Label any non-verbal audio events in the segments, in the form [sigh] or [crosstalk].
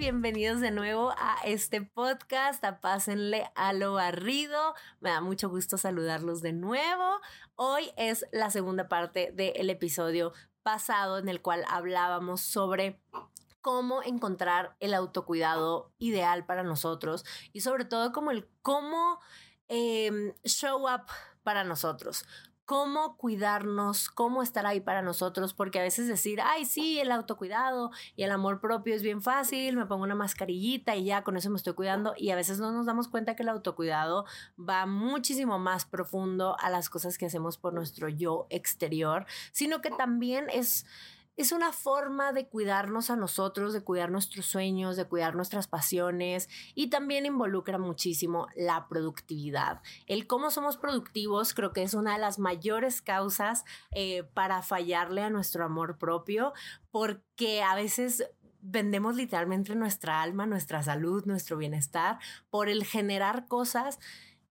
bienvenidos de nuevo a este podcast, apásenle a lo barrido. Me da mucho gusto saludarlos de nuevo. Hoy es la segunda parte del episodio pasado en el cual hablábamos sobre cómo encontrar el autocuidado ideal para nosotros y sobre todo como el cómo em, show up para nosotros cómo cuidarnos, cómo estar ahí para nosotros, porque a veces decir, ay, sí, el autocuidado y el amor propio es bien fácil, me pongo una mascarillita y ya con eso me estoy cuidando, y a veces no nos damos cuenta que el autocuidado va muchísimo más profundo a las cosas que hacemos por nuestro yo exterior, sino que también es es una forma de cuidarnos a nosotros, de cuidar nuestros sueños, de cuidar nuestras pasiones y también involucra muchísimo la productividad. El cómo somos productivos creo que es una de las mayores causas eh, para fallarle a nuestro amor propio porque a veces vendemos literalmente nuestra alma, nuestra salud, nuestro bienestar por el generar cosas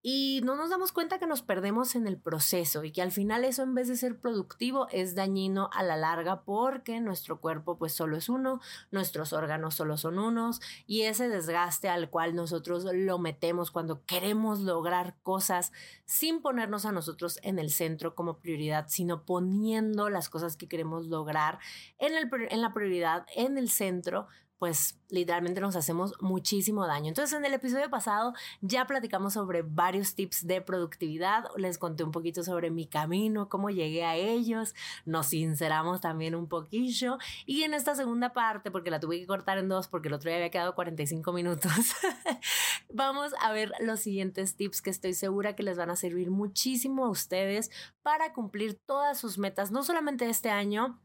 y no nos damos cuenta que nos perdemos en el proceso y que al final eso en vez de ser productivo es dañino a la larga porque nuestro cuerpo pues solo es uno, nuestros órganos solo son unos y ese desgaste al cual nosotros lo metemos cuando queremos lograr cosas sin ponernos a nosotros en el centro como prioridad, sino poniendo las cosas que queremos lograr en, el, en la prioridad, en el centro, pues literalmente nos hacemos muchísimo daño. Entonces en el episodio pasado ya platicamos sobre varios tips de productividad, les conté un poquito sobre mi camino, cómo llegué a ellos, nos sinceramos también un poquillo y en esta segunda parte, porque la tuve que cortar en dos porque el otro día había quedado 45 minutos, [laughs] vamos a ver los siguientes tips que estoy segura que les van a servir muchísimo a ustedes para cumplir todas sus metas, no solamente este año,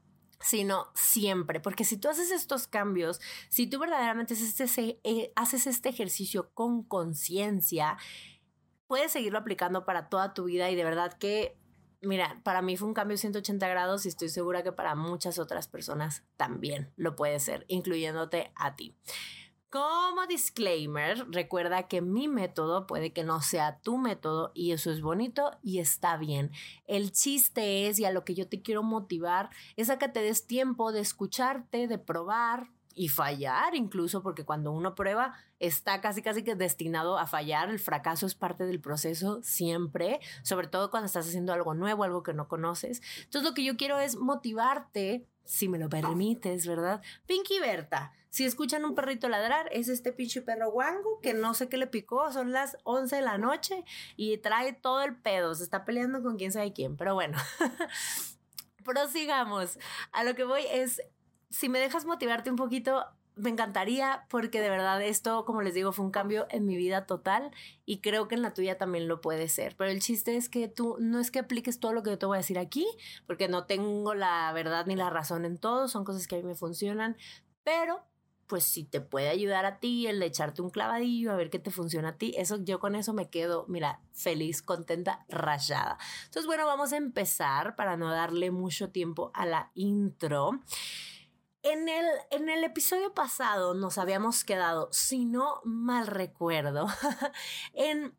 sino siempre, porque si tú haces estos cambios, si tú verdaderamente haces este, eh, haces este ejercicio con conciencia, puedes seguirlo aplicando para toda tu vida y de verdad que, mira, para mí fue un cambio 180 grados y estoy segura que para muchas otras personas también lo puede ser, incluyéndote a ti. Como disclaimer, recuerda que mi método puede que no sea tu método y eso es bonito y está bien. El chiste es, y a lo que yo te quiero motivar, es a que te des tiempo de escucharte, de probar, y fallar incluso, porque cuando uno prueba está casi casi que destinado a fallar, el fracaso es parte del proceso siempre, sobre todo cuando estás haciendo algo nuevo, algo que no conoces. Entonces lo que yo quiero es motivarte, si me lo permites, ¿verdad? Pinky Berta, si escuchan un perrito ladrar, es este pinche perro guango que no sé qué le picó, son las 11 de la noche y trae todo el pedo, se está peleando con quién sabe quién, pero bueno. [laughs] Prosigamos. A lo que voy es si me dejas motivarte un poquito, me encantaría porque de verdad esto, como les digo, fue un cambio en mi vida total y creo que en la tuya también lo puede ser. Pero el chiste es que tú no es que apliques todo lo que yo te voy a decir aquí, porque no tengo la verdad ni la razón en todo, son cosas que a mí me funcionan, pero pues si te puede ayudar a ti el echarte un clavadillo a ver qué te funciona a ti, eso yo con eso me quedo, mira, feliz, contenta, rayada. Entonces, bueno, vamos a empezar para no darle mucho tiempo a la intro. En el, en el episodio pasado nos habíamos quedado, si no mal recuerdo, [laughs] en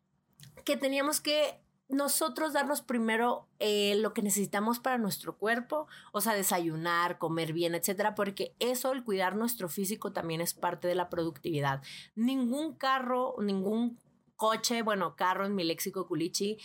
que teníamos que nosotros darnos primero eh, lo que necesitamos para nuestro cuerpo, o sea, desayunar, comer bien, etcétera, porque eso, el cuidar nuestro físico, también es parte de la productividad. Ningún carro, ningún coche, bueno, carro en mi léxico culichi,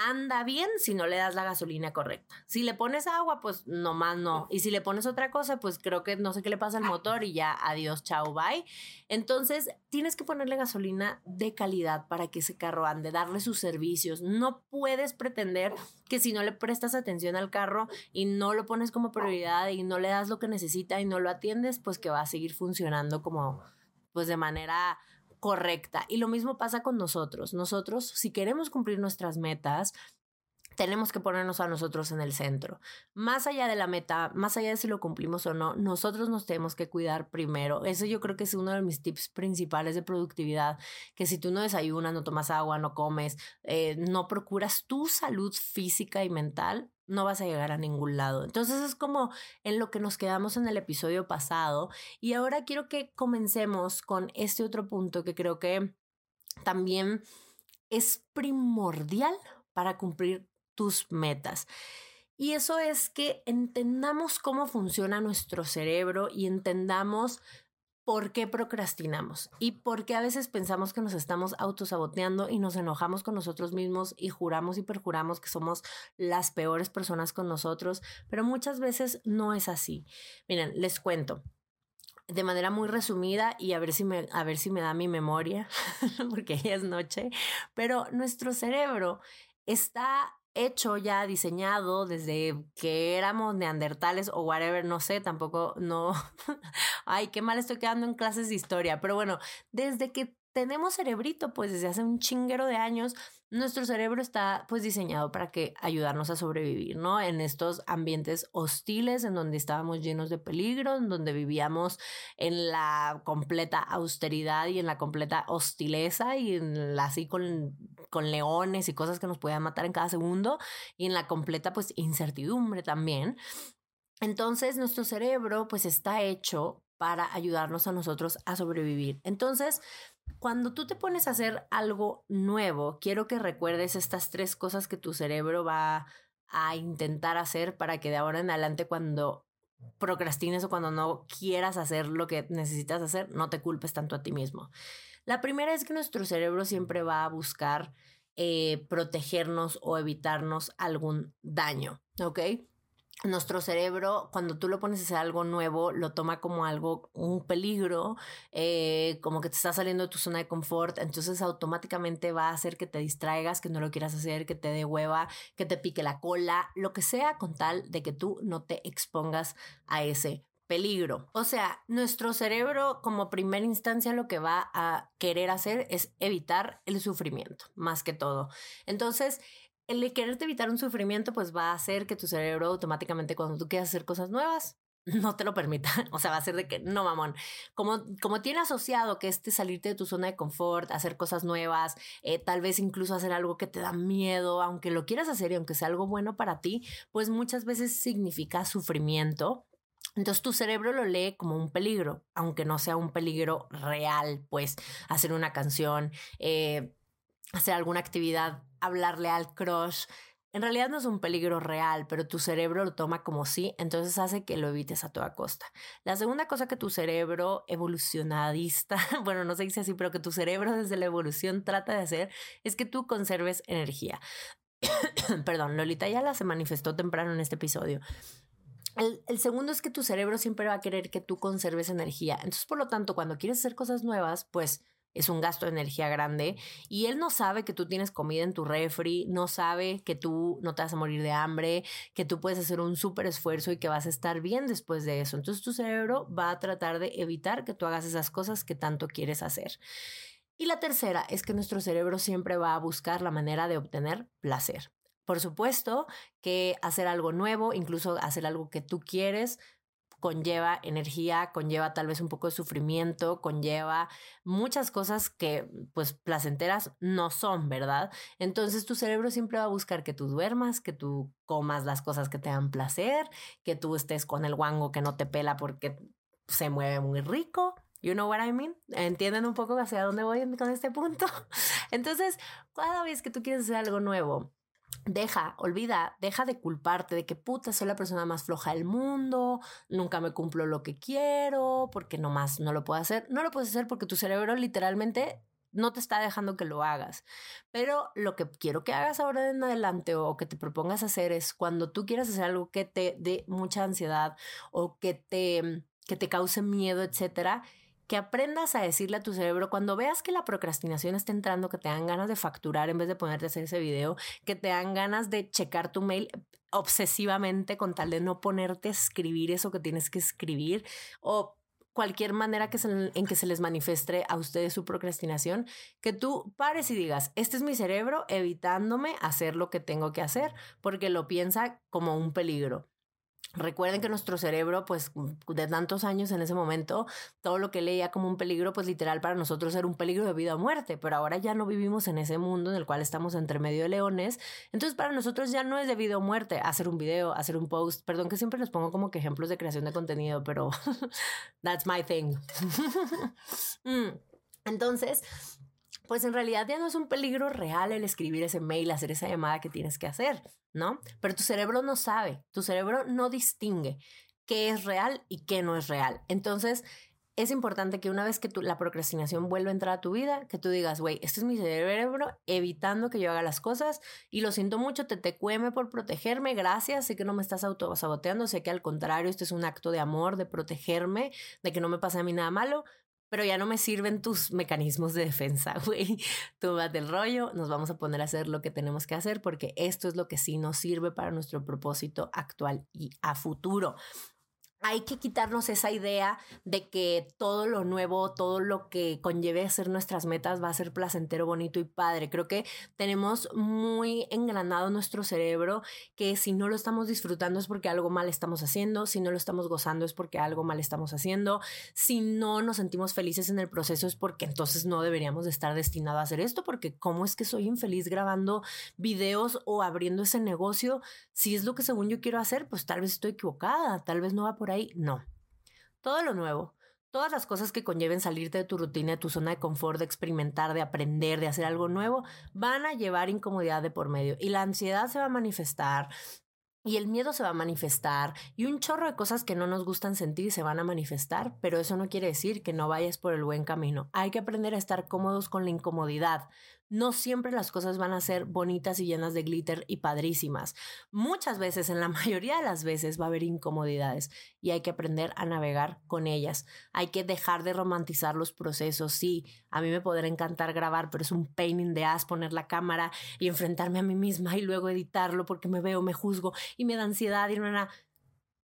anda bien si no le das la gasolina correcta. Si le pones agua, pues nomás no. Y si le pones otra cosa, pues creo que no sé qué le pasa al motor y ya adiós, chao, bye. Entonces, tienes que ponerle gasolina de calidad para que ese carro ande, darle sus servicios. No puedes pretender que si no le prestas atención al carro y no lo pones como prioridad y no le das lo que necesita y no lo atiendes, pues que va a seguir funcionando como pues de manera correcta. Y lo mismo pasa con nosotros. Nosotros, si queremos cumplir nuestras metas, tenemos que ponernos a nosotros en el centro. Más allá de la meta, más allá de si lo cumplimos o no, nosotros nos tenemos que cuidar primero. Eso yo creo que es uno de mis tips principales de productividad, que si tú no desayunas, no tomas agua, no comes, eh, no procuras tu salud física y mental, no vas a llegar a ningún lado. Entonces es como en lo que nos quedamos en el episodio pasado y ahora quiero que comencemos con este otro punto que creo que también es primordial para cumplir tus metas. Y eso es que entendamos cómo funciona nuestro cerebro y entendamos por qué procrastinamos y por qué a veces pensamos que nos estamos autosaboteando y nos enojamos con nosotros mismos y juramos y perjuramos que somos las peores personas con nosotros, pero muchas veces no es así. Miren, les cuento de manera muy resumida y a ver si me, a ver si me da mi memoria, [laughs] porque ya es noche, pero nuestro cerebro está hecho ya, diseñado desde que éramos neandertales o whatever, no sé, tampoco, no, [laughs] ay, qué mal estoy quedando en clases de historia, pero bueno, desde que tenemos cerebrito, pues desde hace un chinguero de años, nuestro cerebro está pues diseñado para que ayudarnos a sobrevivir, ¿no? En estos ambientes hostiles en donde estábamos llenos de peligro, en donde vivíamos en la completa austeridad y en la completa hostileza y en así con, con leones y cosas que nos podían matar en cada segundo y en la completa pues incertidumbre también. Entonces nuestro cerebro pues está hecho para ayudarnos a nosotros a sobrevivir. Entonces, cuando tú te pones a hacer algo nuevo, quiero que recuerdes estas tres cosas que tu cerebro va a intentar hacer para que de ahora en adelante cuando procrastines o cuando no quieras hacer lo que necesitas hacer, no te culpes tanto a ti mismo. La primera es que nuestro cerebro siempre va a buscar eh, protegernos o evitarnos algún daño, ¿ok? Nuestro cerebro, cuando tú lo pones a hacer algo nuevo, lo toma como algo, un peligro, eh, como que te está saliendo de tu zona de confort, entonces automáticamente va a hacer que te distraigas, que no lo quieras hacer, que te dé hueva, que te pique la cola, lo que sea con tal de que tú no te expongas a ese peligro. O sea, nuestro cerebro como primera instancia lo que va a querer hacer es evitar el sufrimiento, más que todo. Entonces, el quererte evitar un sufrimiento, pues va a hacer que tu cerebro automáticamente cuando tú quieras hacer cosas nuevas, [laughs] no te lo permita. O sea, va a ser de que no, mamón. Como, como tiene asociado que este salirte de tu zona de confort, hacer cosas nuevas, eh, tal vez incluso hacer algo que te da miedo, aunque lo quieras hacer y aunque sea algo bueno para ti, pues muchas veces significa sufrimiento. Entonces tu cerebro lo lee como un peligro, aunque no sea un peligro real, pues hacer una canción, eh, hacer alguna actividad, hablarle al crush. En realidad no es un peligro real, pero tu cerebro lo toma como sí, entonces hace que lo evites a toda costa. La segunda cosa que tu cerebro evolucionadista, [laughs] bueno, no se dice así, pero que tu cerebro desde la evolución trata de hacer es que tú conserves energía. [coughs] Perdón, Lolita ya la se manifestó temprano en este episodio. El, el, segundo es que tu cerebro siempre va a querer que tú conserves energía. Entonces, por lo tanto, cuando quieres hacer cosas nuevas, pues es un gasto de energía grande y él no sabe que tú tienes comida en tu refri, no sabe que tú no te vas a morir de hambre, que tú puedes hacer un súper esfuerzo y que vas a estar bien después de eso. Entonces tu cerebro va a tratar de evitar que tú hagas esas cosas que tanto quieres hacer. Y la tercera es que nuestro cerebro siempre va a buscar la manera de obtener placer. Por supuesto que hacer algo nuevo, incluso hacer algo que tú quieres, conlleva energía, conlleva tal vez un poco de sufrimiento, conlleva muchas cosas que pues placenteras no son, ¿verdad? Entonces tu cerebro siempre va a buscar que tú duermas, que tú comas las cosas que te dan placer, que tú estés con el guango que no te pela porque se mueve muy rico. You know what I mean? ¿Entienden un poco hacia dónde voy con este punto? [laughs] Entonces, cada vez que tú quieres hacer algo nuevo, deja, olvida, deja de culparte de que puta, soy la persona más floja del mundo, nunca me cumplo lo que quiero, porque nomás no lo puedo hacer. No lo puedes hacer porque tu cerebro literalmente no te está dejando que lo hagas. Pero lo que quiero que hagas ahora en adelante o que te propongas hacer es cuando tú quieras hacer algo que te dé mucha ansiedad o que te, que te cause miedo, etcétera, que aprendas a decirle a tu cerebro cuando veas que la procrastinación está entrando, que te dan ganas de facturar en vez de ponerte a hacer ese video, que te dan ganas de checar tu mail obsesivamente con tal de no ponerte a escribir eso que tienes que escribir o cualquier manera que en que se les manifieste a ustedes su procrastinación, que tú pares y digas, este es mi cerebro evitándome hacer lo que tengo que hacer porque lo piensa como un peligro. Recuerden que nuestro cerebro, pues de tantos años en ese momento, todo lo que leía como un peligro, pues literal para nosotros era un peligro de vida o muerte, pero ahora ya no vivimos en ese mundo en el cual estamos entre medio de leones, entonces para nosotros ya no es de vida o muerte hacer un video, hacer un post, perdón que siempre les pongo como que ejemplos de creación de contenido, pero [laughs] that's my thing. [laughs] Mm. Entonces, pues en realidad ya no es un peligro real el escribir ese mail, hacer esa llamada que tienes que hacer, ¿no? Pero tu cerebro no sabe, tu cerebro no distingue qué es real y qué no es real. Entonces, es importante que una vez que la procrastinación vuelva a entrar a tu vida, que tú digas, güey, este es mi cerebro evitando que yo haga las cosas y lo siento mucho, te te cueme por protegerme, gracias, sé que no me estás autosaboteando, sé que al contrario, este es un acto de amor, de protegerme, de que no me pase a mí nada malo, pero ya no me sirven tus mecanismos de defensa, [laughs] güey. Tú vas del rollo, nos vamos a poner a hacer lo que tenemos que hacer porque esto es lo que sí nos sirve para nuestro propósito actual y a futuro hay que quitarnos esa idea de que todo lo nuevo, todo lo que conlleve a ser nuestras metas va a ser placentero, bonito y padre. Creo que tenemos muy engranado nuestro cerebro que si no lo estamos disfrutando es porque algo mal estamos haciendo, si no lo estamos gozando es porque algo mal estamos haciendo, si no nos sentimos felices en el proceso es porque entonces no deberíamos de estar destinados a hacer esto, porque cómo es que soy infeliz grabando videos o abriendo ese negocio, si es lo que según yo quiero hacer, pues tal vez estoy equivocada, tal vez no va por no. Todo lo nuevo, todas las cosas que conlleven salirte de tu rutina, de tu zona de confort, de experimentar, de aprender, de hacer algo nuevo, van a llevar incomodidad de por medio y la ansiedad se va a manifestar. Y el miedo se va a manifestar y un chorro de cosas que no nos gustan sentir se van a manifestar, pero eso no quiere decir que no vayas por el buen camino. Hay que aprender a estar cómodos con la incomodidad no siempre las cosas van a ser bonitas y llenas de glitter y padrísimas. Muchas veces, en la [laughs] mayoría de las veces, va a haber incomodidades y hay que aprender a navegar con ellas. Hay que dejar de romantizar los procesos. Sí, a mí me podrá encantar grabar, pero es un pain in the ass poner la cámara y enfrentarme a mí misma y luego editarlo porque me veo, me juzgo y me da ansiedad y no,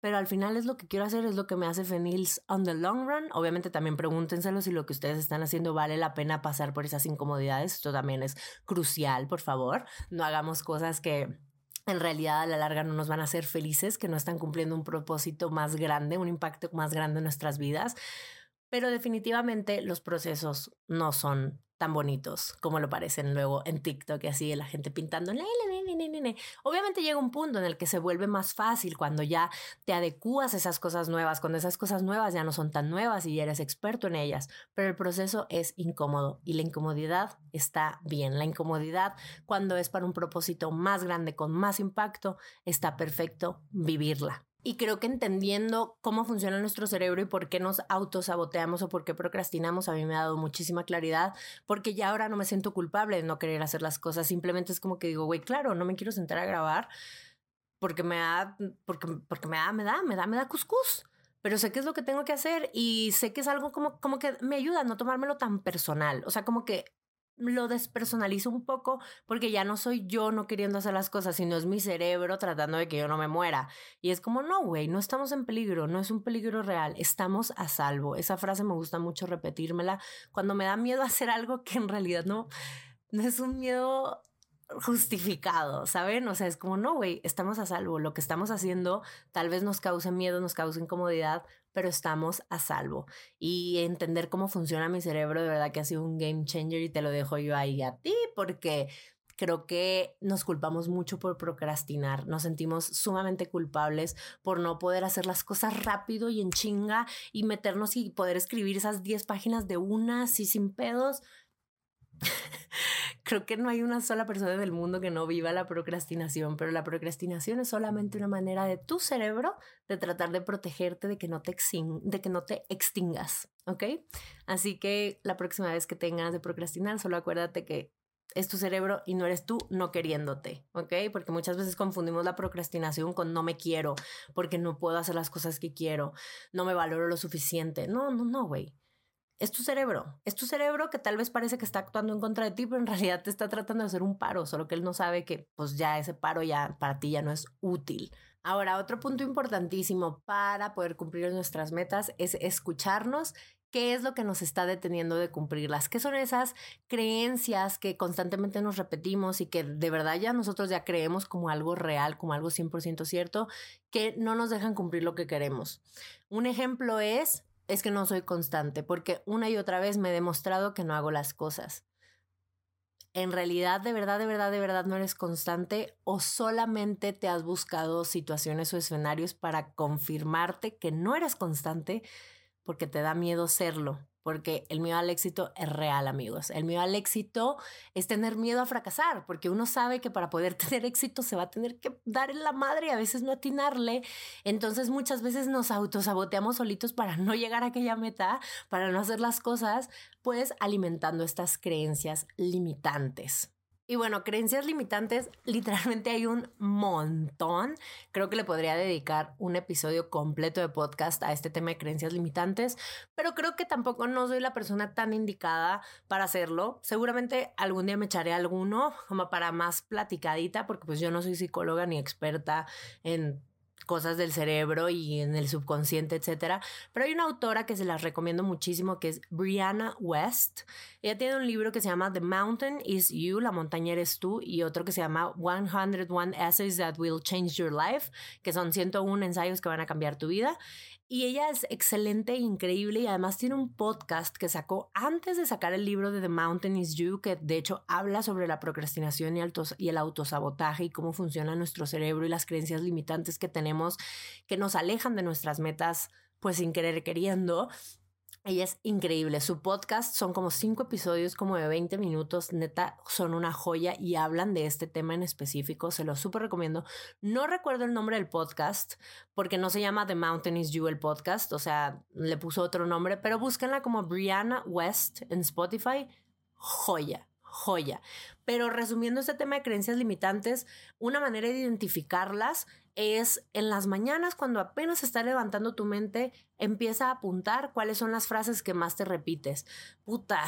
pero al final es lo que quiero hacer, es lo que me hace feliz on the long run. Obviamente también pregúntenselo si lo que ustedes están haciendo vale la pena pasar por esas incomodidades. Esto también es crucial, por favor. No hagamos cosas que en realidad a la larga no nos van a hacer felices, que no están cumpliendo un propósito más grande, un impacto más grande en nuestras vidas. Pero definitivamente los procesos no son tan bonitos como lo parecen luego en TikTok y así la gente pintando. Obviamente llega un punto en el que se vuelve más fácil cuando ya te adecuas a esas cosas nuevas, cuando esas cosas nuevas ya no son tan nuevas y ya eres experto en ellas, pero el proceso es incómodo y la incomodidad está bien. La incomodidad cuando es para un propósito más grande, con más impacto, está perfecto vivirla. Y creo que entendiendo cómo funciona nuestro cerebro y por qué nos autosaboteamos o por qué procrastinamos, a mí me ha dado muchísima claridad, porque ya ahora no me siento culpable de no querer hacer las cosas. Simplemente es como que digo, güey, claro, no me quiero sentar a grabar porque me da, porque, porque me da, me da, me da, me da cuscús. Pero sé qué es lo que tengo que hacer y sé que es algo como, como que me ayuda a no tomármelo tan personal. O sea, como que lo despersonalizo un poco porque ya no soy yo no queriendo hacer las cosas, sino es mi cerebro tratando de que yo no me muera. Y es como, no, güey, no estamos en peligro, no es un peligro real, estamos a salvo. Esa frase me gusta mucho repetírmela cuando me da miedo [laughs] hacer algo que en realidad no, no es un miedo justificado, ¿saben? O sea, es como, no, güey, estamos a salvo. Lo que estamos haciendo tal vez nos cause miedo, nos cause incomodidad, pero estamos a salvo. Y entender cómo funciona mi cerebro, de verdad que ha sido un game changer y te lo dejo yo ahí a ti, porque creo que nos culpamos mucho por procrastinar, nos sentimos sumamente culpables por no poder hacer las cosas rápido y en chinga y meternos y poder escribir esas 10 páginas de una así sin pedos. [laughs] Creo que no hay una sola persona del mundo que no viva la procrastinación, pero la procrastinación es solamente una manera de tu cerebro de tratar de protegerte de que no te, de que no te extingas, ¿ok? Así que la próxima vez que tengas de procrastinar, solo acuérdate que es tu cerebro y no eres tú no queriéndote, ¿ok? Porque muchas veces confundimos la procrastinación con no me quiero, porque no puedo hacer las cosas que quiero, no me valoro lo suficiente. No, no, no, güey es tu cerebro. Es tu cerebro que tal vez parece que está actuando en contra de ti, pero en [laughs] realidad te está tratando de hacer un paro, solo que él no sabe que pues ya ese paro ya para ti ya no es útil. Ahora, otro punto importantísimo para poder cumplir nuestras metas es escucharnos qué es lo que nos está deteniendo de cumplirlas, qué son esas creencias que constantemente nos repetimos y que de verdad ya nosotros ya creemos como algo real, como algo 100% cierto, que no nos dejan cumplir lo que queremos. Un ejemplo es es que no soy constante, porque una y otra vez me he demostrado que no hago las cosas. En realidad, de verdad, de verdad, de verdad no eres constante o solamente te has buscado situaciones o escenarios para confirmarte que no eres constante porque te da miedo serlo, porque el miedo al éxito es real, amigos. El miedo al éxito es tener miedo a fracasar, porque uno sabe que para poder [laughs] tener éxito se va a tener que dar en la madre y a veces no atinarle. Entonces muchas veces nos autosaboteamos solitos para no llegar a aquella meta, para no hacer las cosas, pues alimentando estas creencias limitantes. Y bueno, creencias limitantes, literalmente hay un montón. Creo que le podría dedicar un episodio completo de podcast a este tema de creencias limitantes, pero creo que tampoco no soy la persona tan indicada para hacerlo. Seguramente algún día me echaré alguno como para más platicadita, porque pues yo no soy psicóloga ni experta en cosas del cerebro y en el subconsciente, etcétera. Pero hay una autora que se las recomiendo muchísimo que es Brianna West. Ella tiene un libro que se llama The Mountain is You, la montaña eres tú, y otro que se llama 101 Essays That Will Change Your Life, que son 101 ensayos que van a cambiar tu vida. Y ella es excelente e increíble y además tiene un podcast que sacó antes de sacar el libro de The Mountain is You, que de hecho habla sobre la procrastinación y, y el autosabotaje y cómo funciona nuestro cerebro y las creencias limitantes que tenemos que nos alejan de nuestras metas pues sin querer queriendo. Ella es increíble. Su podcast son como cinco episodios, como de 20 minutos. Neta, son una joya y hablan de este tema en específico. Se lo súper recomiendo. No recuerdo el nombre del podcast porque no se llama The Mountain is You el podcast. O sea, le puso otro nombre, pero búsquenla como Brianna West en Spotify. Joya joya. Pero resumiendo este tema de creencias limitantes, una manera de identificarlas es en las mañanas cuando apenas está levantando tu mente, empieza a apuntar cuáles son las frases que más te repites. Puta,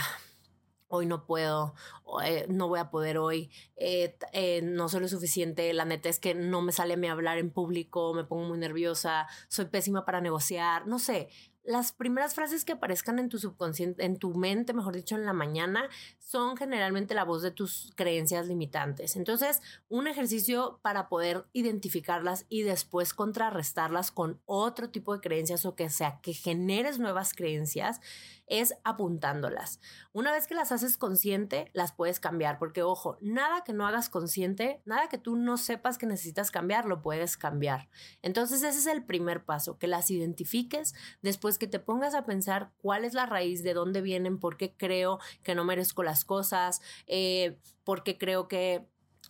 hoy no puedo, eh, no voy a poder hoy, eh, eh, no soy lo suficiente, la neta es que no me sale a mí hablar en público, me pongo muy nerviosa, soy pésima para negociar, no sé, las primeras frases que aparezcan en tu subconsciente, en tu mente, mejor dicho, en la mañana, son generalmente la voz de tus creencias limitantes. Entonces, un ejercicio para poder identificarlas y después contrarrestarlas con otro tipo de creencias o que sea que generes nuevas creencias es apuntándolas. Una vez que las haces consciente, las puedes cambiar, porque ojo, nada que no hagas consciente, nada que tú no sepas que necesitas cambiar, lo puedes cambiar. Entonces ese es el primer paso, que las identifiques, después que te pongas a pensar cuál es la raíz, de dónde vienen, por qué creo que no merezco las cosas, eh, por qué creo que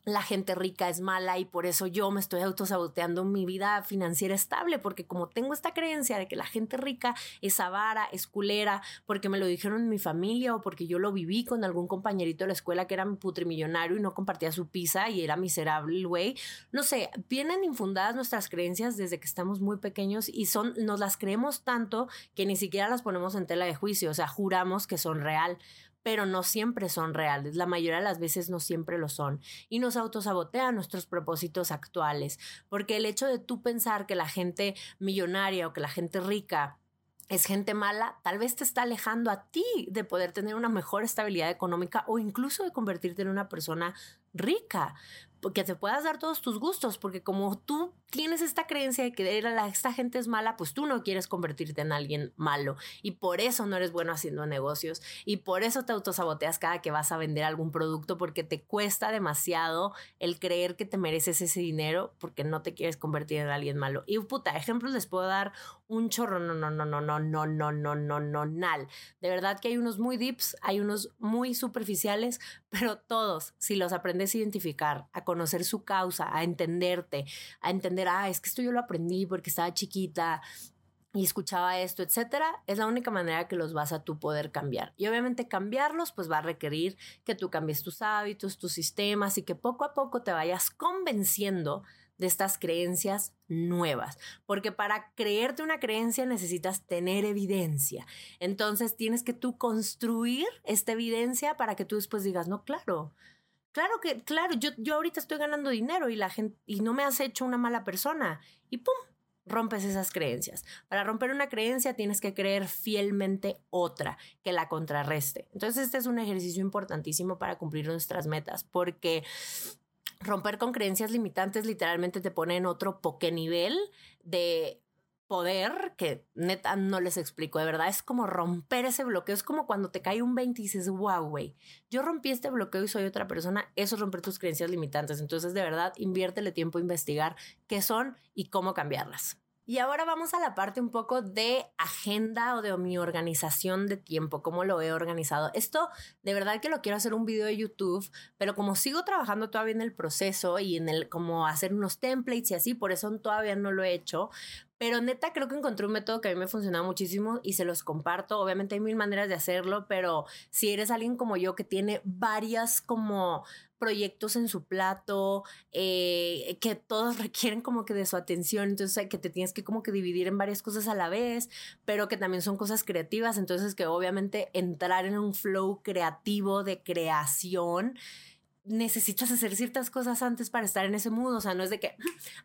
la gente rica es mala y por eso yo me estoy autosaboteando mi vida financiera estable, porque como tengo esta creencia de que la gente rica es avara, es culera, porque me lo dijeron en mi familia o porque yo lo viví con algún compañerito de la escuela que era mi putrimillonario y no compartía su pizza y era miserable güey. No sé, vienen infundadas nuestras creencias desde que estamos muy pequeños y son, nos las creemos tanto que ni siquiera las ponemos en tela de juicio, o sea, juramos que son real pero no siempre son reales, la mayoría de las veces no siempre lo son, y nos autosabotean nuestros propósitos actuales, porque el hecho de tú pensar que la gente millonaria o que la gente rica es gente mala, tal vez te está alejando a ti de poder tener una mejor estabilidad económica o incluso de convertirte en una persona rica que te puedas dar todos tus gustos, porque como tú tienes esta creencia de que esta gente es mala, pues tú no quieres convertirte en alguien malo y por eso no eres bueno haciendo negocios y por eso te autosaboteas cada que vas a vender algún producto porque te cuesta demasiado el creer que te mereces ese dinero porque no te quieres convertir en alguien malo. Y puta, ejemplos les puedo dar un chorro, no, no, no, no, no, no, no, no, no, no, nal. De verdad que hay unos muy deeps, hay unos muy superficiales, pero todos, si los aprendes a identificar, a conocer su causa, a entenderte, a entender, ah, es que esto yo lo aprendí porque estaba chiquita y escuchaba esto, etcétera, es la única manera que los vas a tú poder cambiar. Y obviamente cambiarlos pues va a requerir que tú cambies tus hábitos, tus sistemas y que poco a poco te vayas convenciendo de estas creencias nuevas, porque para creerte una creencia necesitas tener evidencia. Entonces tienes que tú construir esta evidencia para que tú después digas, no, claro, Claro que, claro, yo, yo ahorita estoy ganando dinero y la gente, y no me has hecho una mala persona. Y pum, rompes esas creencias. Para romper una creencia tienes que creer fielmente otra que la contrarreste. Entonces este es un ejercicio importantísimo para cumplir nuestras metas porque romper con creencias limitantes literalmente te pone en otro poke nivel de poder que neta no les explico, de verdad es como romper ese bloqueo, es como cuando te cae un 20 y dices, wow, güey, yo rompí este bloqueo y soy otra persona, eso es romper tus creencias limitantes, entonces de verdad inviértele tiempo a investigar qué son y cómo cambiarlas. Y ahora vamos a la parte un poco de agenda o de mi organización de tiempo, cómo lo he organizado. Esto de verdad que lo quiero hacer un video de YouTube, pero como sigo trabajando todavía en el proceso y en el cómo hacer unos templates y así, por eso todavía no lo he hecho, pero neta, creo que encontré un método que a mí me funciona muchísimo y se los comparto. Obviamente hay mil maneras de hacerlo, pero si eres alguien como yo que tiene varias como proyectos en su plato, eh, que todos [laughs] requieren como que de su atención, entonces que te tienes que como que dividir en varias cosas a la vez, pero que también son cosas creativas, entonces que obviamente entrar en un flow creativo de creación necesitas hacer ciertas cosas antes para estar en ese mood. O sea, no es de que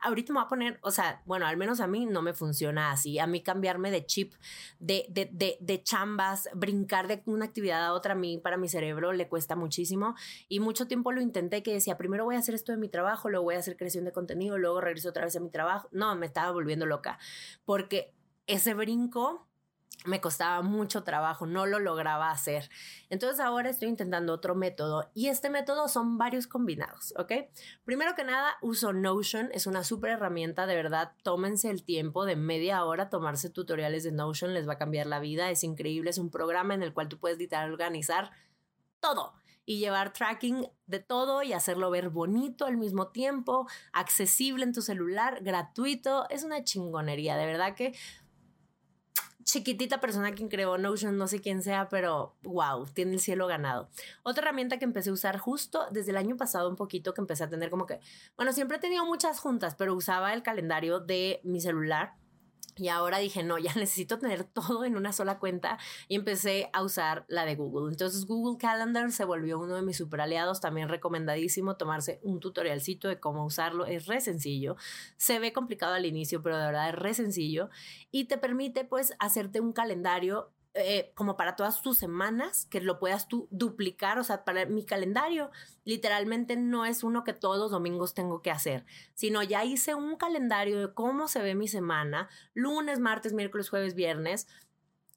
ahorita me voy a poner, o sea, bueno, al menos a mí no me funciona así. A mí cambiarme de chip, de, de, de, de chambas, brincar de una actividad a otra, a mí para mi cerebro le cuesta muchísimo. Y mucho tiempo lo intenté que decía, primero voy a hacer esto de mi trabajo, luego voy a hacer creación de contenido, luego regreso otra vez a mi trabajo. No, me estaba volviendo loca porque ese brinco me costaba mucho trabajo, no lo lograba hacer. Entonces ahora estoy intentando otro método y este método son varios combinados, ¿ok? Primero que nada, uso Notion, es una súper herramienta, de verdad, tómense el tiempo de media hora tomarse tutoriales de Notion, les va a cambiar la vida, es increíble, es un programa en el cual tú puedes literal organizar todo y llevar tracking de todo y hacerlo ver bonito al mismo tiempo, accesible en tu celular, gratuito, es una chingonería, de verdad que chiquitita persona quien creó Notion, no sé quién sea, pero wow, tiene el cielo ganado. Otra herramienta que empecé a usar justo desde el año pasado un poquito, que empecé a tener como que, bueno, siempre he tenido muchas juntas, pero usaba el calendario de mi celular y ahora dije, no, ya [laughs] necesito tener todo en una sola cuenta y empecé a usar la de Google. Entonces Google Calendar se volvió uno de mis super aliados, también recomendadísimo tomarse un tutorialcito de cómo usarlo. Es re sencillo. Se ve complicado al inicio, pero de verdad es re sencillo y te permite pues hacerte un calendario eh, como para todas tus semanas, que lo puedas tú duplicar, o sea, para mi calendario literalmente no es uno que todos los domingos tengo que hacer, sino ya hice un calendario de cómo se ve mi semana, lunes, martes, miércoles, jueves, viernes,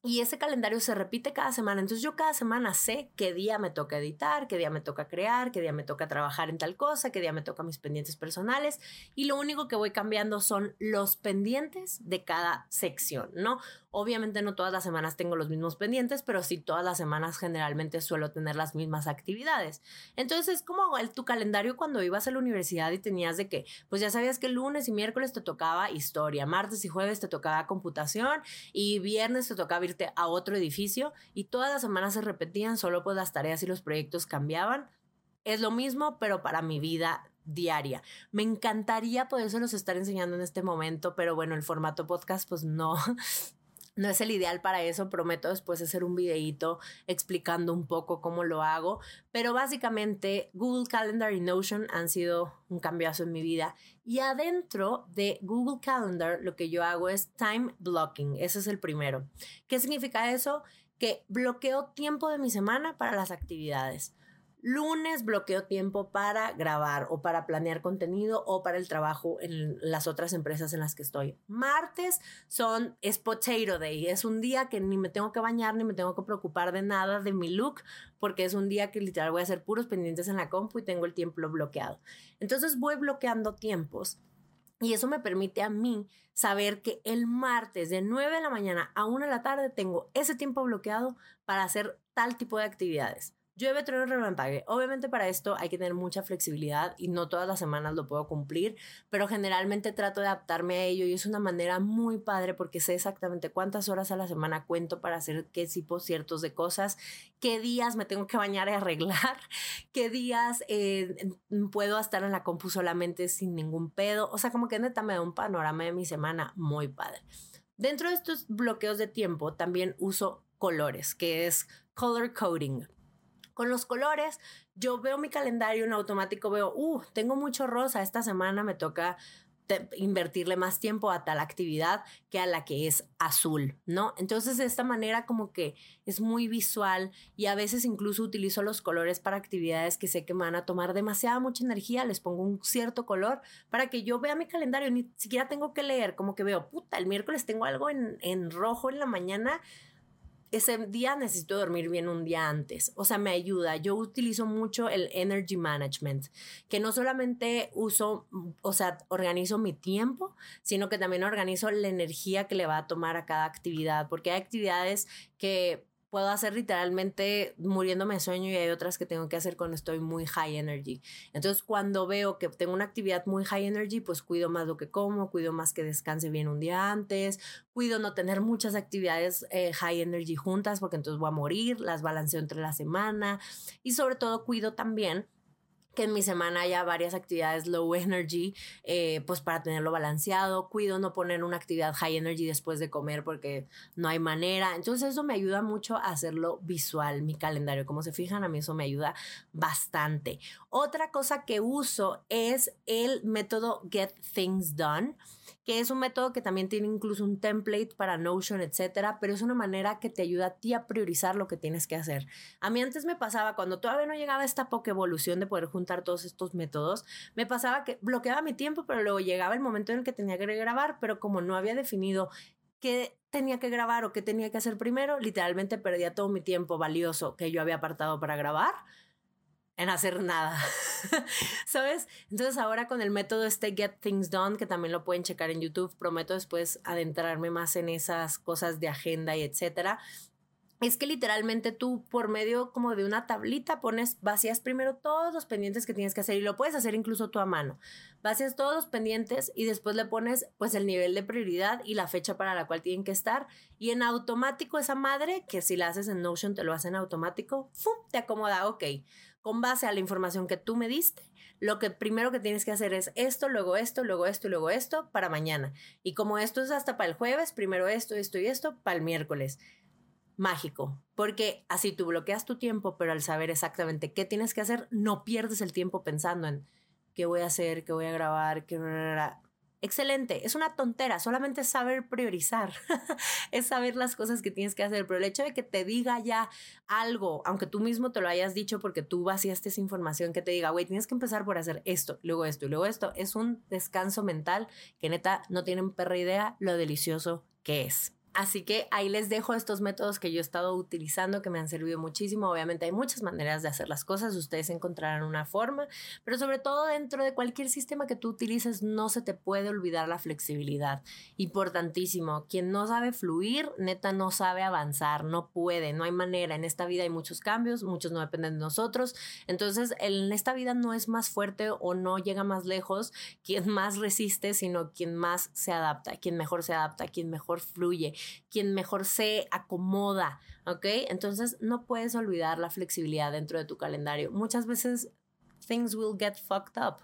y ese calendario se repite cada semana. Entonces yo cada semana sé qué día me toca editar, qué día me toca crear, qué día me toca trabajar en tal cosa, qué día me toca mis pendientes personales. Y lo único que voy cambiando son los pendientes de cada sección, ¿no? Obviamente no todas las semanas tengo los mismos pendientes, pero sí todas las semanas generalmente suelo tener las mismas actividades. Entonces es como el, tu calendario cuando ibas a la universidad y tenías de que, pues ya sabías que lunes y miércoles te tocaba historia, martes y jueves te tocaba computación y viernes te tocaba irte a otro edificio y todas las semanas se repetían, solo pues las tareas y los proyectos cambiaban. Es lo mismo, pero para mi vida diaria. Me encantaría los estar enseñando en este momento, pero bueno, el formato podcast pues no, [laughs] no es el ideal para eso, prometo después hacer un videíto explicando un poco cómo lo hago, pero básicamente Google Calendar y Notion han sido un cambiazo en mi vida. Y adentro de Google Calendar lo que yo hago es time blocking, ese es el primero. ¿Qué significa eso? Que bloqueo tiempo de mi semana para las actividades. Lunes bloqueo tiempo para grabar o para planear contenido o para el trabajo en las otras empresas en las que estoy. Martes son es potato day, es un día que ni me tengo que bañar ni me tengo que preocupar de nada de mi look porque es un día que literal voy a hacer puros pendientes en la compu y tengo el tiempo bloqueado. Entonces voy bloqueando tiempos y eso me permite a mí saber que el martes de 9 de la mañana a 1 de la tarde tengo ese tiempo bloqueado para hacer tal tipo de actividades. Llueve, trueno, relámpago. Obviamente para esto hay que tener mucha flexibilidad y no todas las semanas lo puedo cumplir, pero generalmente trato de adaptarme a ello y es una manera muy padre porque sé exactamente cuántas horas a la semana cuento para hacer qué tipo ciertos de cosas, qué días me tengo que bañar y arreglar, [laughs] qué días eh, puedo estar en la compu solamente sin ningún pedo. O sea, como que neta me da un panorama de mi semana muy padre. Dentro de estos bloqueos de tiempo también uso colores, que es color coding. Con los colores, yo veo mi calendario en automático, veo, uh, tengo mucho rosa, esta semana me toca invertirle más tiempo a tal actividad que a la que es azul, ¿no? Entonces de esta manera como que es muy visual y a veces incluso utilizo los colores para actividades que sé que me van a tomar demasiada mucha energía, les pongo un cierto color para que yo vea mi calendario, ni siquiera tengo que leer, como que veo, puta, el miércoles tengo algo en, en rojo en la mañana, ese día necesito dormir bien un día antes. O sea, me ayuda. Yo utilizo mucho el energy management, que no solamente uso, o sea, organizo mi tiempo, sino que también organizo la energía que le va a tomar a cada actividad, porque hay actividades que puedo hacer literalmente muriéndome de sueño y hay otras que tengo que hacer cuando estoy muy high energy. Entonces, cuando veo que tengo una actividad muy high energy, pues cuido más lo que como, cuido más que descanse bien un día antes, cuido no tener muchas actividades eh, high energy juntas porque entonces voy a morir, las balanceo entre la semana y sobre todo cuido también que en mi semana haya varias actividades low energy, eh, pues para tenerlo balanceado. Cuido no poner una actividad high energy después de comer porque no hay manera. Entonces eso me ayuda mucho a hacerlo visual, mi calendario. Como se fijan, a mí eso me ayuda bastante. Otra cosa que uso es el método Get Things Done que es un método que también tiene incluso un template para Notion, etcétera, pero es una manera que te ayuda a ti a priorizar lo que tienes que hacer. A mí antes me pasaba, cuando todavía no llegaba esta poca evolución de poder juntar todos estos métodos, me pasaba que bloqueaba mi tiempo, pero luego llegaba el momento en el que tenía que grabar, pero como no había definido qué tenía que grabar o qué tenía que hacer primero, literalmente perdía todo mi tiempo valioso que yo había apartado para grabar en hacer nada. [laughs] ¿Sabes? Entonces ahora con el método este Get Things Done, que también lo pueden checar en YouTube, prometo después adentrarme más en esas cosas de agenda y etcétera. Es que literalmente tú por medio como de una tablita pones, vacías primero todos los pendientes que tienes que hacer y lo puedes hacer incluso tú a mano. Vacías todos los pendientes y después le pones pues el nivel de prioridad y la fecha para la cual tienen que estar y en automático esa madre, que si la haces en Notion te lo hace en automático, ¡fum! te acomoda, ok con base a la información que tú me diste, lo que primero que tienes que hacer es esto, luego esto, luego esto y luego esto para mañana. Y como esto es hasta para el jueves, primero esto, esto y esto para el miércoles. Mágico, porque así tú bloqueas tu tiempo, pero al saber exactamente qué tienes que hacer, no pierdes el tiempo pensando en qué voy a hacer, qué voy a grabar, qué excelente, es una tontera, solamente saber priorizar, [laughs] es saber las cosas que tienes que hacer, pero el hecho de que te diga ya algo, aunque tú mismo te lo hayas dicho porque tú vaciaste esa información, que te diga, güey, tienes que empezar por hacer esto, luego esto y luego esto, es un descanso mental que neta no tienen perra idea lo delicioso que es. Así que ahí les dejo estos métodos que yo he estado utilizando que me han servido muchísimo. Obviamente hay muchas maneras de hacer las cosas, ustedes encontrarán una forma, pero sobre todo dentro de cualquier sistema que tú utilices no se te puede olvidar la flexibilidad. Importantísimo, quien no sabe fluir, neta no sabe avanzar, no puede, no hay manera. En esta vida hay muchos cambios, muchos no dependen de nosotros. Entonces, en esta vida no es más fuerte o no llega más lejos quien más resiste, sino quien más se adapta, quien mejor se adapta, quien mejor fluye quien mejor se acomoda, ¿ok? Entonces no puedes olvidar la flexibilidad dentro de tu calendario. Muchas veces things will get fucked up.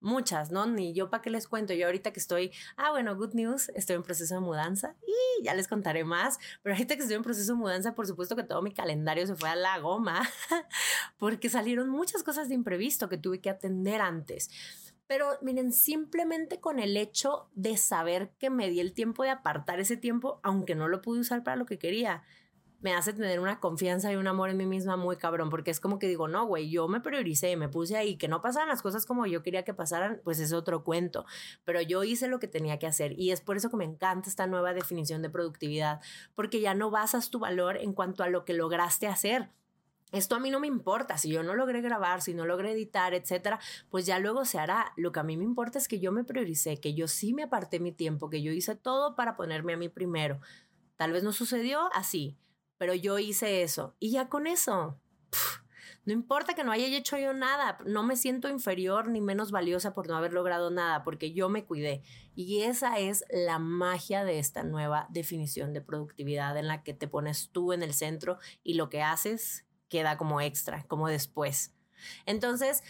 Muchas, ¿no? Ni yo para qué les cuento. Yo ahorita que estoy, ah, bueno, good news, estoy en proceso de mudanza y ya les contaré más. Pero ahorita que estoy en proceso de mudanza, por supuesto que todo mi calendario se fue a la goma [laughs] porque salieron muchas cosas de imprevisto que tuve que atender antes. Pero miren, simplemente con el hecho de saber que me di el tiempo de apartar ese tiempo, aunque no lo pude usar para lo que quería, me hace tener una confianza y un amor en mí misma muy cabrón, porque es como que digo, no, güey, yo me prioricé, me puse ahí, que no pasaran las cosas como yo quería que pasaran, pues es otro cuento, pero yo hice lo que tenía que hacer y es por eso que me encanta esta nueva definición de productividad, porque ya no basas tu valor en cuanto a lo que lograste hacer, esto a mí no me importa, si yo no logré grabar, si no logré editar, etcétera, pues ya luego se hará. Lo que a mí me importa es que yo me prioricé, que yo sí me aparté mi tiempo, que yo hice todo para ponerme a mí primero. Tal vez no sucedió así, pero yo hice eso. Y ya con eso, no importa que no haya hecho yo nada, no me siento inferior ni menos valiosa por no haber logrado nada, porque yo me cuidé. Y esa es la magia de esta nueva definición de productividad en la que te pones tú en el centro y lo que haces queda como extra, como después. Entonces,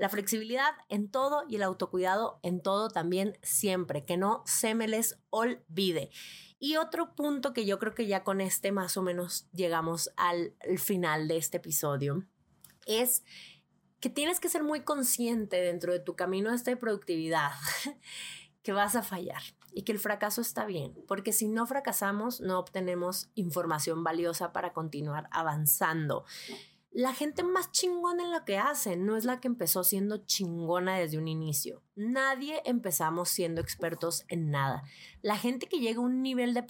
la flexibilidad en todo y el autocuidado en todo también siempre, que no se me les olvide. Y otro punto que yo creo que ya con este más o menos llegamos al, final de este episodio es que tienes que ser muy consciente dentro de tu camino de productividad [laughs] que vas a fallar y que el fracaso está bien, porque si no fracasamos no obtenemos información valiosa para continuar avanzando. la gente más chingona en lo que hace no es la que empezó siendo chingona desde un inicio. Nadie empezamos siendo expertos en nada. La gente que llega a un nivel de,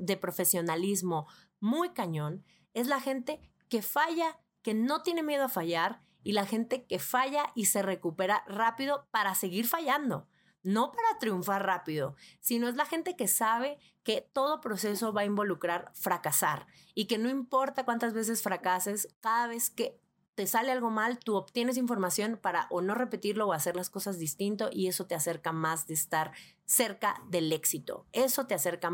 de profesionalismo muy cañón es la gente que falla, que no tiene miedo a fallar y la gente que falla y se recupera rápido para seguir fallando no para triunfar rápido, sino es la gente que sabe que todo proceso va a involucrar fracasar y que no importa cuántas veces fracases, cada vez que te sale algo mal, tú obtienes información para o no repetirlo o hacer las cosas distinto y eso te acerca más de estar cerca del éxito. Eso te acerca,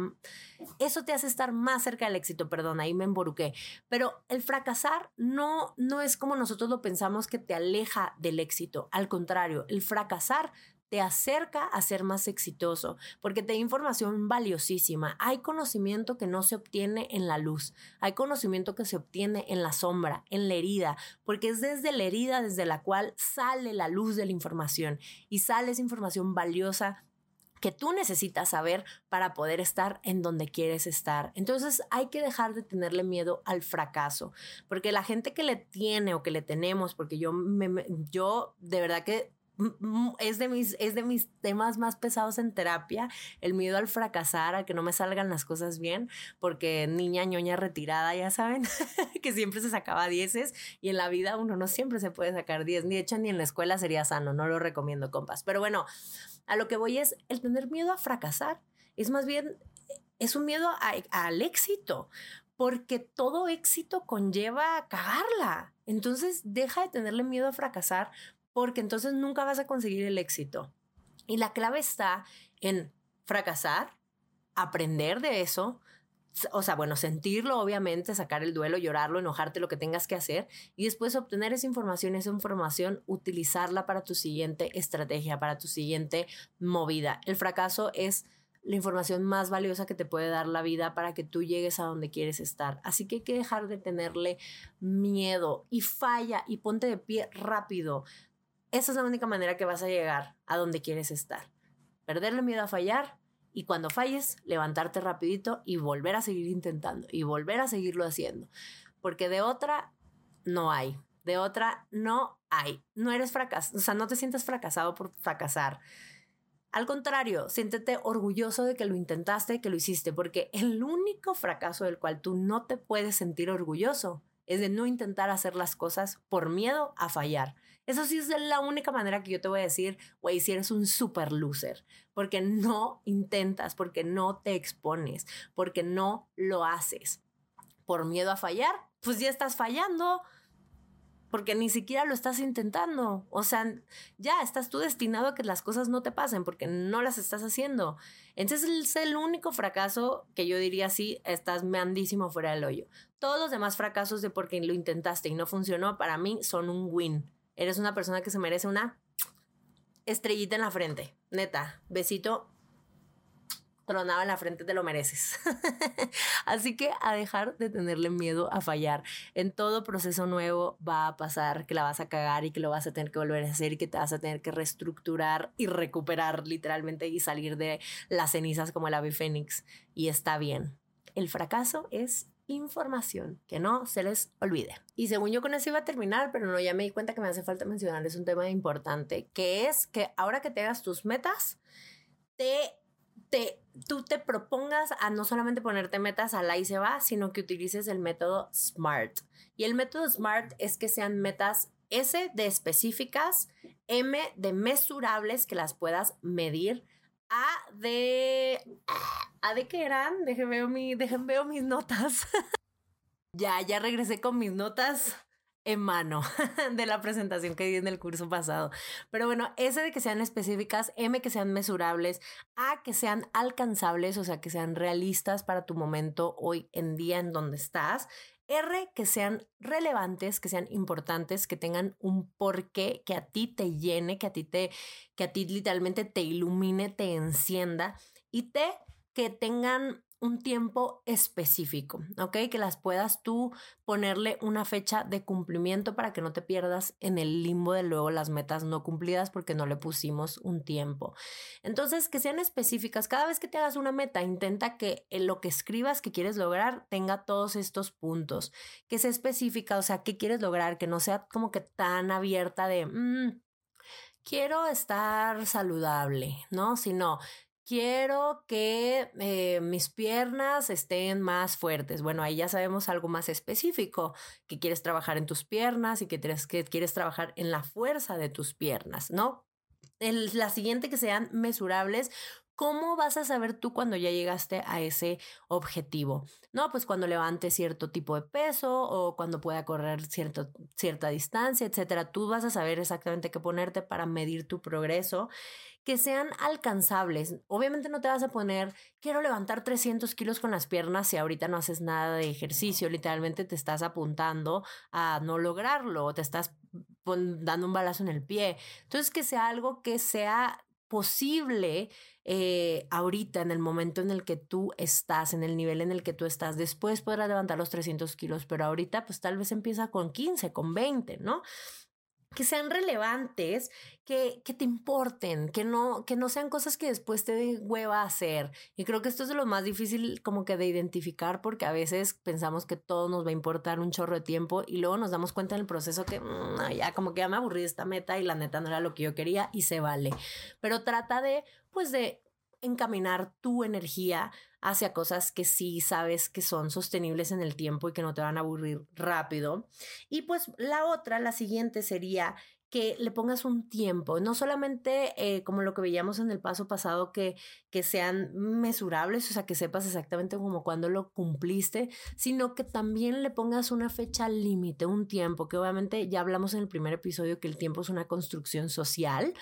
eso te hace estar más cerca del éxito, perdón, ahí me emboruqué. Pero el fracasar no, no es como nosotros lo pensamos que te aleja del éxito. Al contrario, el fracasar te acerca a ser más exitoso, porque te da información valiosísima. Hay conocimiento que no se obtiene en la luz, hay conocimiento que se obtiene en la sombra, en la herida, porque es desde la herida desde la cual sale la luz de la información y sale esa información valiosa que tú necesitas saber para poder estar en donde quieres estar. Entonces hay que dejar de tenerle miedo al fracaso, porque la gente que le tiene o que le tenemos, porque yo, me, yo de verdad que es de, mis, es de mis temas más pesados en terapia, el miedo al fracasar, a que no me salgan las cosas bien, porque niña ñoña retirada, ya saben, [laughs] que siempre se sacaba dieces y en la vida uno no siempre se puede sacar diez, ni de hecho ni en la escuela sería sano, no lo recomiendo, compas. Pero bueno, a lo que voy es el tener miedo a fracasar, es más bien, es un miedo al éxito, porque todo éxito conlleva cagarla. Entonces, deja de tenerle miedo a fracasar porque entonces nunca vas a conseguir el éxito. Y la clave está en fracasar, aprender de eso, o sea, bueno, sentirlo, obviamente, sacar el duelo, llorarlo, enojarte, lo que tengas que hacer, y después obtener esa información, esa información, utilizarla para tu siguiente estrategia, para tu siguiente movida. El fracaso es la información más valiosa que te puede dar la vida para que tú llegues a donde quieres estar. Así que hay que dejar de tenerle miedo y falla y ponte de pie rápido. Esa es la única manera que vas a llegar a donde quieres estar. Perderle miedo a fallar y cuando falles, levantarte rapidito y volver a seguir intentando y volver a seguirlo haciendo. Porque de otra no hay. De otra no hay. No eres fracasado, o sea, no te sientes fracasado por fracasar. Al contrario, siéntete orgulloso de que lo intentaste, que lo hiciste, porque el único fracaso del cual tú no te puedes sentir orgulloso es de no intentar hacer las cosas por miedo a fallar. Eso sí es la única manera que yo te voy a decir, güey, si eres un super loser, porque no intentas, porque no te expones, porque no lo haces. Por miedo a fallar, pues ya estás fallando, porque ni siquiera lo estás intentando. O sea, ya estás tú destinado a que las cosas no te pasen porque no las estás haciendo. Entonces es el único fracaso que yo diría sí, estás meandísimo fuera del hoyo. Todos los demás fracasos de porque lo intentaste y no funcionó, para mí son un win. Eres una persona que se merece una estrellita en la frente. Neta, besito tronado en la frente, te lo mereces. [laughs] Así que a dejar de tenerle miedo a fallar. En todo proceso nuevo va a pasar que la vas a cagar y que lo vas a tener que volver a hacer y que te vas a tener que reestructurar y recuperar literalmente y salir de las cenizas como el ave fénix. Y está bien. El fracaso es información, que no se les olvide. Y según yo con eso iba a terminar, pero no, ya me di cuenta que me hace falta mencionar, es un tema importante, que es que ahora que te hagas tus metas, te, te, tú te propongas a no solamente ponerte metas a la y se va, sino que utilices el método SMART. Y el método SMART es que sean metas S de específicas, M de mesurables que las puedas medir, A de ¿A de qué eran? Dejen veo, mi, dejen veo mis notas. [laughs] ya, ya regresé con mis notas en mano [laughs] de la presentación que di en el curso pasado. Pero bueno, ese de que sean específicas, M que sean mesurables, A que sean alcanzables, o sea, que sean realistas para tu momento hoy en día en donde estás. R que sean relevantes, que sean importantes, que tengan un porqué, que a ti te llene, que a ti te, que a ti literalmente te ilumine, te encienda. Y T que tengan un tiempo específico, ¿ok? Que las puedas tú ponerle una fecha de cumplimiento para que no te pierdas en el limbo de luego las metas no cumplidas porque no le pusimos un tiempo. Entonces, que sean específicas. Cada vez que te hagas una meta, intenta que lo que escribas que quieres lograr tenga todos estos puntos, que sea específica, o sea, qué quieres lograr, que no sea como que tan abierta de... Mm, quiero estar saludable, ¿no? Sino quiero que eh, mis piernas estén más fuertes. Bueno, ahí ya sabemos algo más específico, que quieres trabajar en tus piernas y que, que quieres trabajar en la fuerza de tus piernas, ¿no? La siguiente que sean mesurables, ¿Cómo vas a saber tú cuando ya llegaste a ese objetivo? No, pues cuando levantes cierto tipo de peso o cuando pueda correr cierto, cierta distancia, etcétera. Tú vas a saber exactamente qué ponerte para medir tu progreso que sean alcanzables. Obviamente no te vas a poner, quiero levantar 300 kilos con las piernas si ahorita no haces nada de ejercicio, literalmente te estás apuntando a no lograrlo o te estás dando un balazo en el pie. Entonces, que sea algo que sea posible eh, ahorita, en el momento en el que tú estás, en el nivel en el que tú estás. Después podrás levantar los 300 kilos, pero ahorita pues tal vez empieza con 15, con 20, ¿no? Que sean relevantes, que, que, te importen, que no, que no sean cosas que después te den hueva hacer. Y creo que esto es de lo más difícil como que de identificar porque a veces pensamos que todo nos va a importar un chorro de tiempo y luego nos damos cuenta en el proceso que mm, ya como que ya me aburrí de esta meta y la neta no era lo que yo quería y se vale. Pero trata de, pues de encaminar tu energía hacia cosas que sí sabes que son sostenibles en el tiempo y que no te van a aburrir rápido. Y pues la otra, la siguiente sería que le pongas un tiempo, no solamente eh, como lo que veíamos en el paso pasado, que, que sean mesurables, o sea, que sepas exactamente como cuándo lo cumpliste, sino que también le pongas una fecha límite, un tiempo, que obviamente ya hablamos en el primer episodio que el tiempo es una construcción social,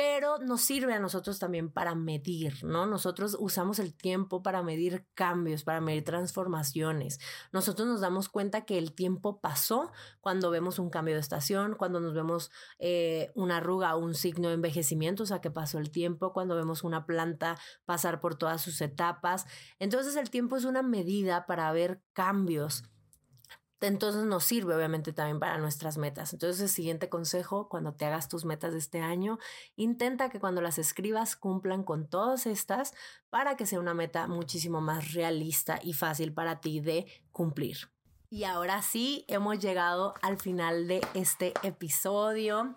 pero nos sirve a nosotros también para medir, ¿no? Nosotros usamos el tiempo para medir cambios, para medir transformaciones. Nosotros nos damos cuenta que el tiempo pasó cuando vemos un cambio de estación, cuando nos vemos eh, una arruga o un signo de envejecimiento, o sea, que pasó el tiempo, cuando vemos una planta pasar por todas sus etapas. Entonces el tiempo es una medida para ver cambios entonces nos sirve obviamente también para nuestras metas. Entonces el siguiente consejo, cuando te hagas tus metas de este año, intenta que cuando las escribas cumplan con todas estas para que sea una meta muchísimo más realista y fácil para ti de cumplir. Y ahora sí, hemos llegado al final de este episodio.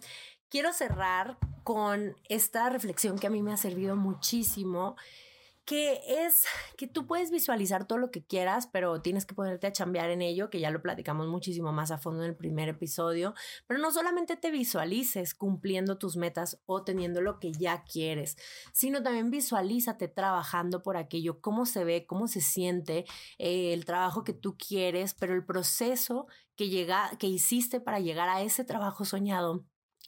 Quiero cerrar con esta reflexión que a mí me ha servido muchísimo que es que tú puedes visualizar todo lo que quieras, pero tienes que ponerte a chambear en ello, que ya lo platicamos muchísimo más a fondo en el primer episodio, pero no solamente te visualices cumpliendo tus metas o teniendo lo que ya quieres, sino también visualízate trabajando por aquello, cómo se ve, cómo se siente eh, el trabajo que tú quieres, pero el proceso que, llega, que hiciste para llegar a ese trabajo soñado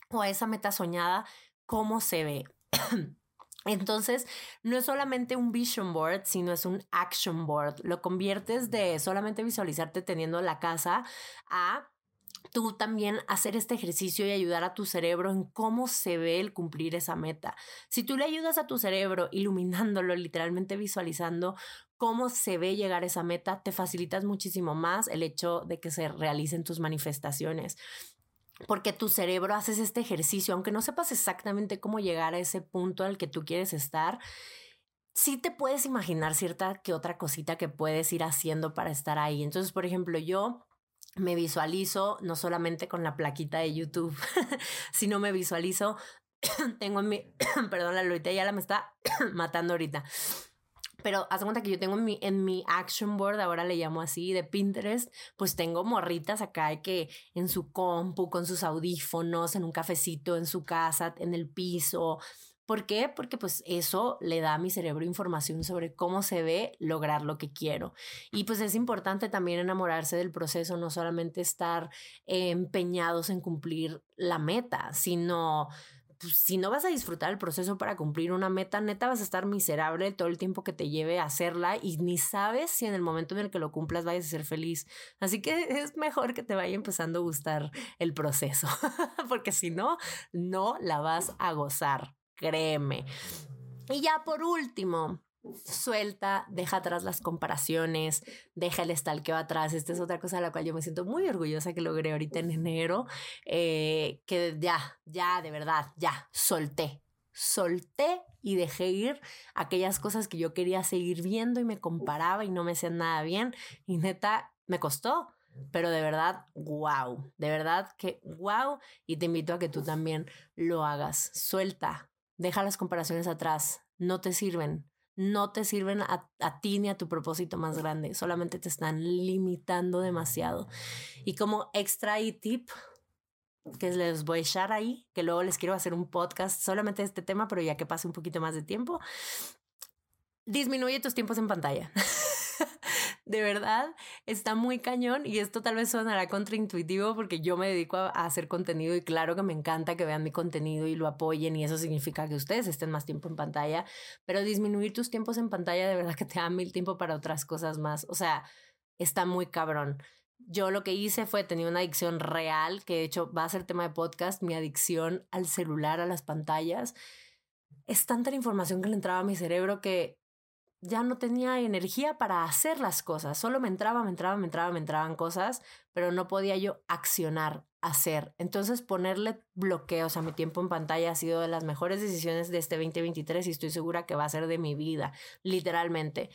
o a esa meta soñada, cómo se ve. [clears throat] Entonces, no es solamente un vision board, sino es un action board. Lo conviertes de solamente visualizarte teniendo la casa a tú también hacer este ejercicio y ayudar a tu cerebro en cómo se ve el cumplir esa meta. Si tú le ayudas a tu cerebro iluminándolo, literalmente visualizando cómo se ve llegar a esa meta, te facilitas muchísimo más el hecho de que se realicen tus manifestaciones porque tu cerebro haces este ejercicio, aunque no sepas exactamente cómo llegar a ese punto al que tú quieres estar, sí te puedes imaginar cierta que otra cosita que puedes ir haciendo para estar ahí. Entonces, por ejemplo, yo me visualizo no solamente con la plaquita de YouTube, [laughs] sino me visualizo, [coughs] tengo en mi, [coughs] perdón, la ya la me está [coughs] matando ahorita pero haz cuenta que yo tengo en mi, en mi action board, ahora le llamo así, de Pinterest, pues tengo morritas acá que en su compu, con sus audífonos, en un cafecito, en su casa, en el piso. ¿Por qué? Porque pues eso le da a mi cerebro información sobre cómo se ve lograr lo que quiero. Y pues es importante también enamorarse del proceso, no solamente estar empeñados en cumplir la meta, sino pues, si no vas a disfrutar el proceso para cumplir una meta, neta vas a estar miserable todo el tiempo que te lleve a hacerla y ni sabes si en el momento en el que lo cumplas vayas a ser feliz. Así que es mejor que te vaya empezando a gustar el proceso, [laughs] porque si no, no la vas a gozar, créeme. Y ya por último, suelta, deja atrás las comparaciones, deja el estalqueo atrás. Esta es otra cosa de la cual yo me siento muy orgullosa que logré ahorita en enero, eh, que ya, ya, de verdad, ya, solté, solté y dejé ir aquellas cosas que yo quería seguir viendo y me comparaba y no me hacían nada bien. Y neta, me costó, pero de verdad, wow, de verdad que wow. Y te invito a que tú también lo hagas. Suelta, deja las comparaciones atrás, no te sirven. No te sirven a, a ti ni a tu propósito más grande, solamente te están limitando demasiado. Y como extra y tip, que les voy a echar ahí, que luego les quiero hacer un podcast solamente de este tema, pero ya que pase un poquito más de tiempo, disminuye tus tiempos en pantalla. [laughs] de verdad, está muy cañón y esto tal vez sonará contraintuitivo porque yo me dedico a, hacer contenido y claro que me encanta que vean mi contenido y lo apoyen y eso significa que ustedes estén más tiempo en pantalla, pero disminuir tus tiempos en pantalla de verdad que te da mil tiempo para otras cosas más. O sea, está muy cabrón. Yo lo que hice fue tener una adicción real, que de hecho va a ser tema de podcast, mi adicción al celular, a las pantallas. Es tanta la información que le entraba a mi cerebro que ya no tenía energía para hacer las cosas. Solo me entraba, me entraba, me entraba, me entraban cosas, pero no podía yo accionar, hacer. Entonces ponerle bloqueos a mi tiempo en pantalla ha sido de las mejores decisiones de este 2023 y estoy segura que va a ser de mi vida, literalmente.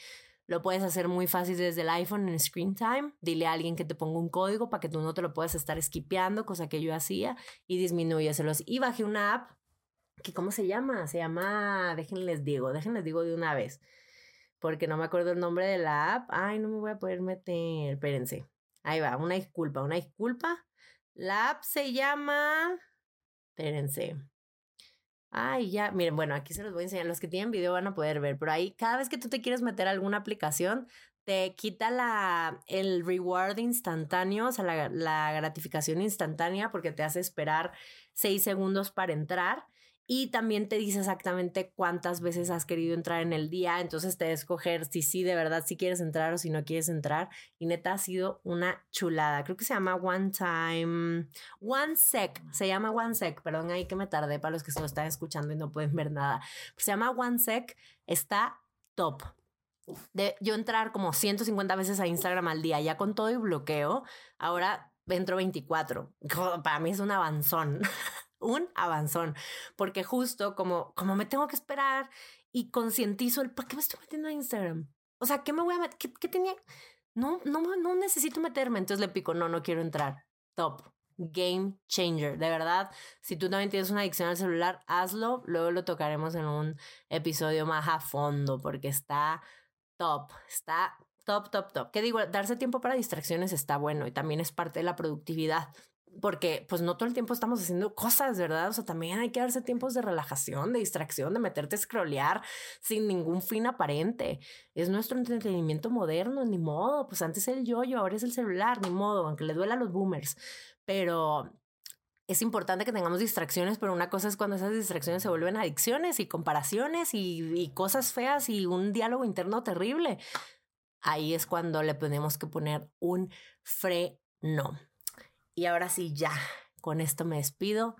Lo puedes hacer muy fácil desde el iPhone en Screen Time. Dile a alguien que te ponga un código para que tú no te lo puedas estar skipeando, cosa que yo hacía, y disminúyeselos. Y bajé una app que, ¿cómo se llama? Se llama, déjenles digo, déjenles digo de una vez, porque no me acuerdo el nombre de la app. Ay, no me voy a poder meter, espérense. Ahí va, una disculpa, una disculpa. La app se llama, espérense. Ay, ya, miren, bueno, aquí se los voy a enseñar. Los que tienen video van a poder ver, pero ahí cada vez que tú te quieres meter a alguna aplicación, te quita la, el reward instantáneo, o sea, la, la gratificación instantánea porque te hace esperar seis segundos para entrar y también te dice exactamente cuántas veces has querido entrar en el día, entonces te de escoger si sí de verdad si quieres entrar o si no quieres entrar y neta ha sido una chulada. Creo que se llama One Time, One Sec, se llama One Sec, perdón ahí que me tardé para los que solo están escuchando y no pueden ver nada. se llama One Sec, está top. De yo entrar como 150 veces a Instagram al día, ya con todo y bloqueo, ahora entro 24. [laughs] Para mí es un avanzón. Un avanzón, porque justo como, como me tengo que esperar y concientizo el, ¿para qué me estoy metiendo a Instagram? O sea, ¿qué me voy a meter? ¿Qué, tenía? No, no, no necesito meterme, entonces le pico, no, no quiero entrar. Top. Game changer, de verdad. Si tú también tienes una adicción al celular, hazlo. Luego lo tocaremos en un episodio más a fondo porque está top, está top, top, top. ¿Qué digo? Darse tiempo para distracciones está bueno y también es parte de la productividad porque pues no todo el tiempo estamos haciendo cosas, ¿verdad? O sea, también hay que darse tiempos de relajación, de distracción, de meterte a scrollear sin ningún fin aparente. Es nuestro entretenimiento moderno, ni modo. Pues antes el yo-yo, ahora es el celular, ni modo, aunque le duela a los boomers. Pero es importante que tengamos distracciones, pero una cosa es cuando esas distracciones se vuelven adicciones y comparaciones y, y cosas feas y un diálogo interno terrible. Ahí es cuando le tenemos que poner un freno. Y ahora sí, ya, con esto me despido.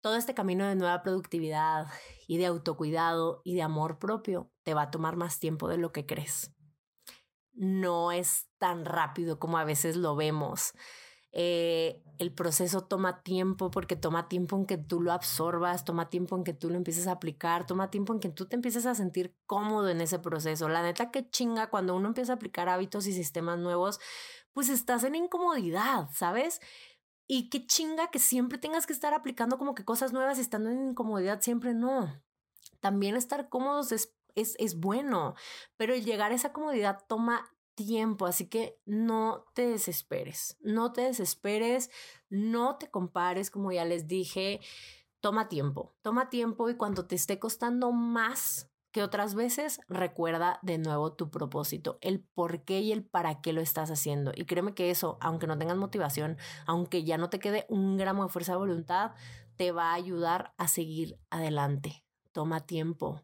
Todo este camino de nueva productividad y de autocuidado y de amor propio te va a tomar más tiempo de lo que crees. No es tan rápido como a veces lo vemos. Eh, el proceso toma tiempo porque toma tiempo en que tú lo absorbas, toma tiempo en que tú lo empieces a aplicar, toma tiempo en que tú te empieces a sentir cómodo en ese proceso. La neta que chinga cuando uno empieza a aplicar hábitos y sistemas nuevos, pues estás en incomodidad, ¿sabes? Y qué chinga que siempre tengas que estar aplicando como que cosas nuevas y estando en incomodidad, siempre no. También estar cómodos es, es, es bueno, pero llegar a esa comodidad toma tiempo, así que no te desesperes, no te desesperes, no te compares, como ya les dije, toma tiempo, toma tiempo y cuando te esté costando más que otras veces, recuerda de nuevo tu propósito, el por qué y el para qué lo estás haciendo. Y créeme que eso, aunque no tengas motivación, aunque ya no te quede un gramo de fuerza de voluntad, te va a ayudar a seguir adelante. Toma tiempo.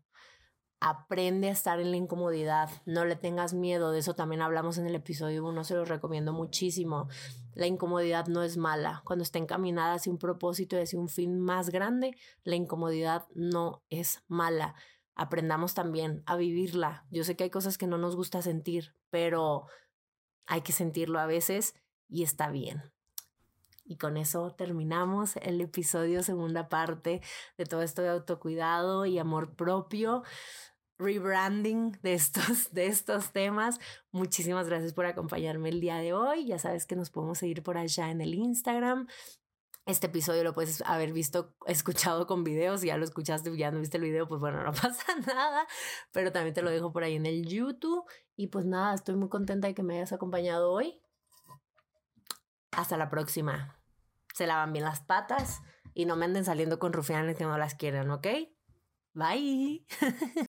Aprende a estar en la incomodidad, no le tengas miedo, de eso también hablamos en el episodio 1, se lo recomiendo muchísimo. La incomodidad no es mala, cuando está encaminada hacia un propósito y hacia un fin más grande, la incomodidad no es mala aprendamos también a vivirla. Yo sé que hay cosas que no nos gusta sentir, pero hay que sentirlo a veces y está bien. Y con eso terminamos el episodio segunda parte de todo esto de autocuidado y amor propio rebranding de estos, de estos temas. Muchísimas gracias por acompañarme el día de hoy. Ya sabes que nos podemos seguir por allá en el Instagram. Este episodio lo puedes haber visto, escuchado con videos. Si ya lo escuchaste ya no viste el video, pues bueno, no [laughs] pasa nada. Pero también te lo dejo por ahí en el YouTube. Y pues nada, estoy muy contenta de que me hayas acompañado hoy. Hasta la próxima. Se lavan bien las patas y no me anden saliendo con rufianes que no las quieren, ¿ok? Bye. [laughs]